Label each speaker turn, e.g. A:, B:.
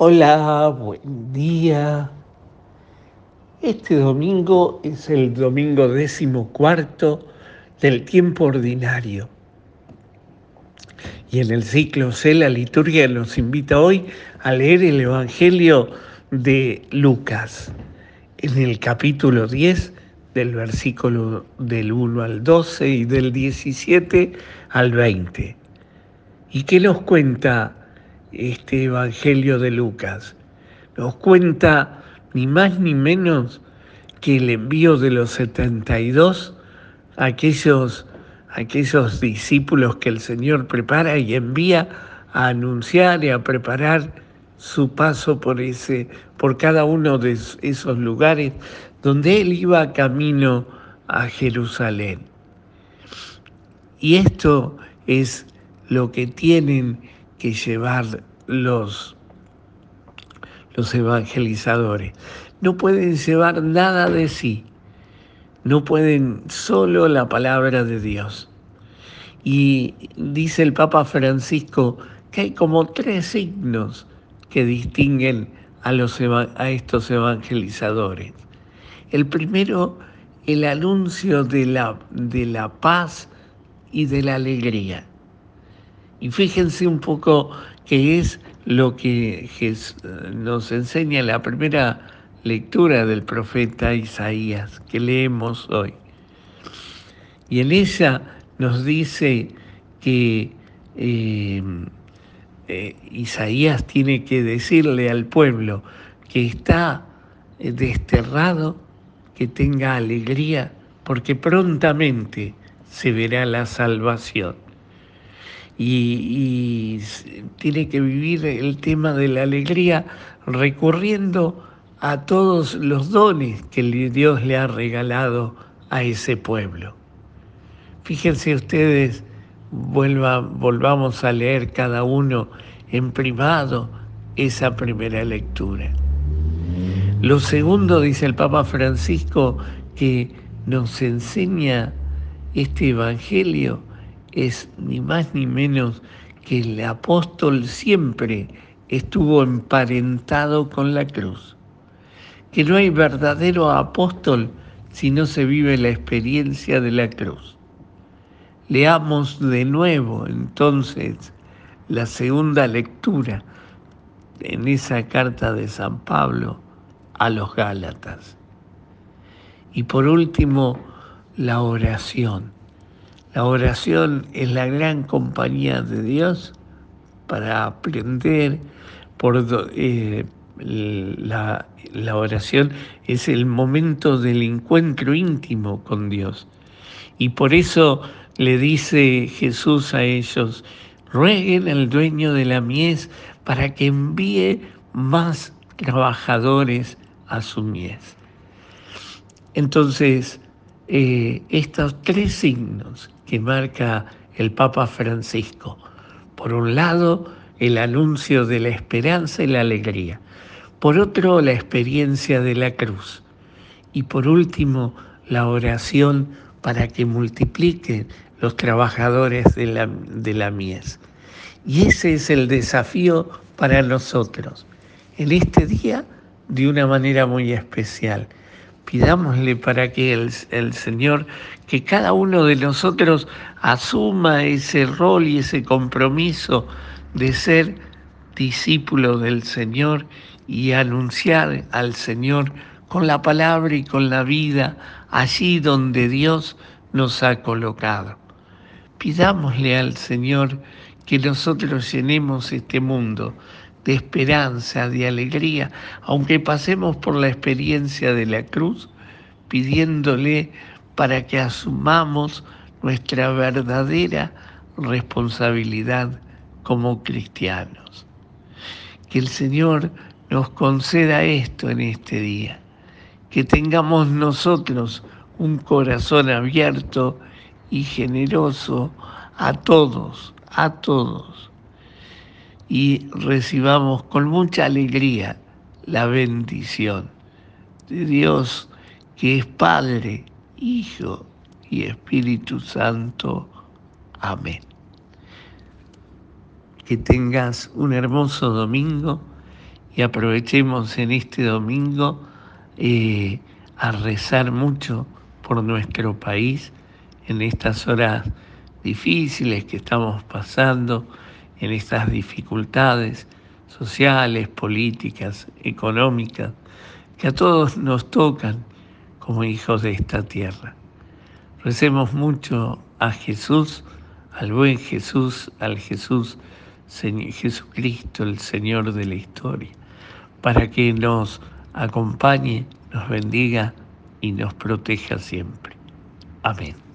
A: Hola, buen día. Este domingo es el domingo décimo cuarto del tiempo ordinario. Y en el ciclo C, la liturgia nos invita hoy a leer el Evangelio de Lucas, en el capítulo 10, del versículo del 1 al 12 y del 17 al 20. ¿Y qué nos cuenta este Evangelio de Lucas? Nos cuenta ni más ni menos que el envío de los 72 a aquellos, aquellos discípulos que el Señor prepara y envía a anunciar y a preparar su paso por, ese, por cada uno de esos lugares donde Él iba camino a Jerusalén. Y esto es lo que tienen que llevar los, los evangelizadores. No pueden llevar nada de sí, no pueden solo la palabra de Dios. Y dice el Papa Francisco que hay como tres signos que distinguen a, los, a estos evangelizadores. El primero, el anuncio de la, de la paz y de la alegría. Y fíjense un poco qué es lo que nos enseña la primera lectura del profeta Isaías que leemos hoy. Y en ella nos dice que eh, eh, Isaías tiene que decirle al pueblo que está desterrado, que tenga alegría, porque prontamente se verá la salvación. Y, tiene que vivir el tema de la alegría recurriendo a todos los dones que Dios le ha regalado a ese pueblo. Fíjense ustedes, volvamos a leer cada uno en privado esa primera lectura. Lo segundo, dice el Papa Francisco, que nos enseña este Evangelio es ni más ni menos que el apóstol siempre estuvo emparentado con la cruz, que no hay verdadero apóstol si no se vive la experiencia de la cruz. Leamos de nuevo entonces la segunda lectura en esa carta de San Pablo a los Gálatas. Y por último, la oración. La oración es la gran compañía de Dios para aprender por eh, la, la oración es el momento del encuentro íntimo con Dios. Y por eso le dice Jesús a ellos, rueguen al dueño de la mies para que envíe más trabajadores a su mies. Entonces, eh, estos tres signos que marca el Papa Francisco. Por un lado, el anuncio de la esperanza y la alegría. Por otro, la experiencia de la cruz. Y por último, la oración para que multipliquen los trabajadores de la, de la mies. Y ese es el desafío para nosotros. En este día, de una manera muy especial pidámosle para que el, el, Señor, que cada uno de nosotros asuma ese rol y ese compromiso de ser discípulo del Señor y anunciar al Señor con la palabra y con la vida allí donde Dios nos ha colocado. Pidámosle al Señor que nosotros llenemos este mundo de esperanza, de alegría, aunque pasemos por la experiencia de la cruz, pidiéndole para que asumamos nuestra verdadera responsabilidad como cristianos. Que el Señor nos conceda esto en este día, que tengamos nosotros un corazón abierto y generoso a todos, a todos y recibamos con mucha alegría la bendición de Dios que es Padre, Hijo y Espíritu Santo. Amén. Que tengas un hermoso domingo y aprovechemos en este domingo eh, a rezar mucho por nuestro país en estas horas difíciles que estamos pasando, en estas dificultades sociales, políticas, económicas, que a todos nos tocan como hijos de esta tierra. Recemos mucho a Jesús, al buen Jesús, al Jesús, Jesucristo, el Señor de la historia, para que nos acompañe, nos bendiga y nos proteja siempre. Amén.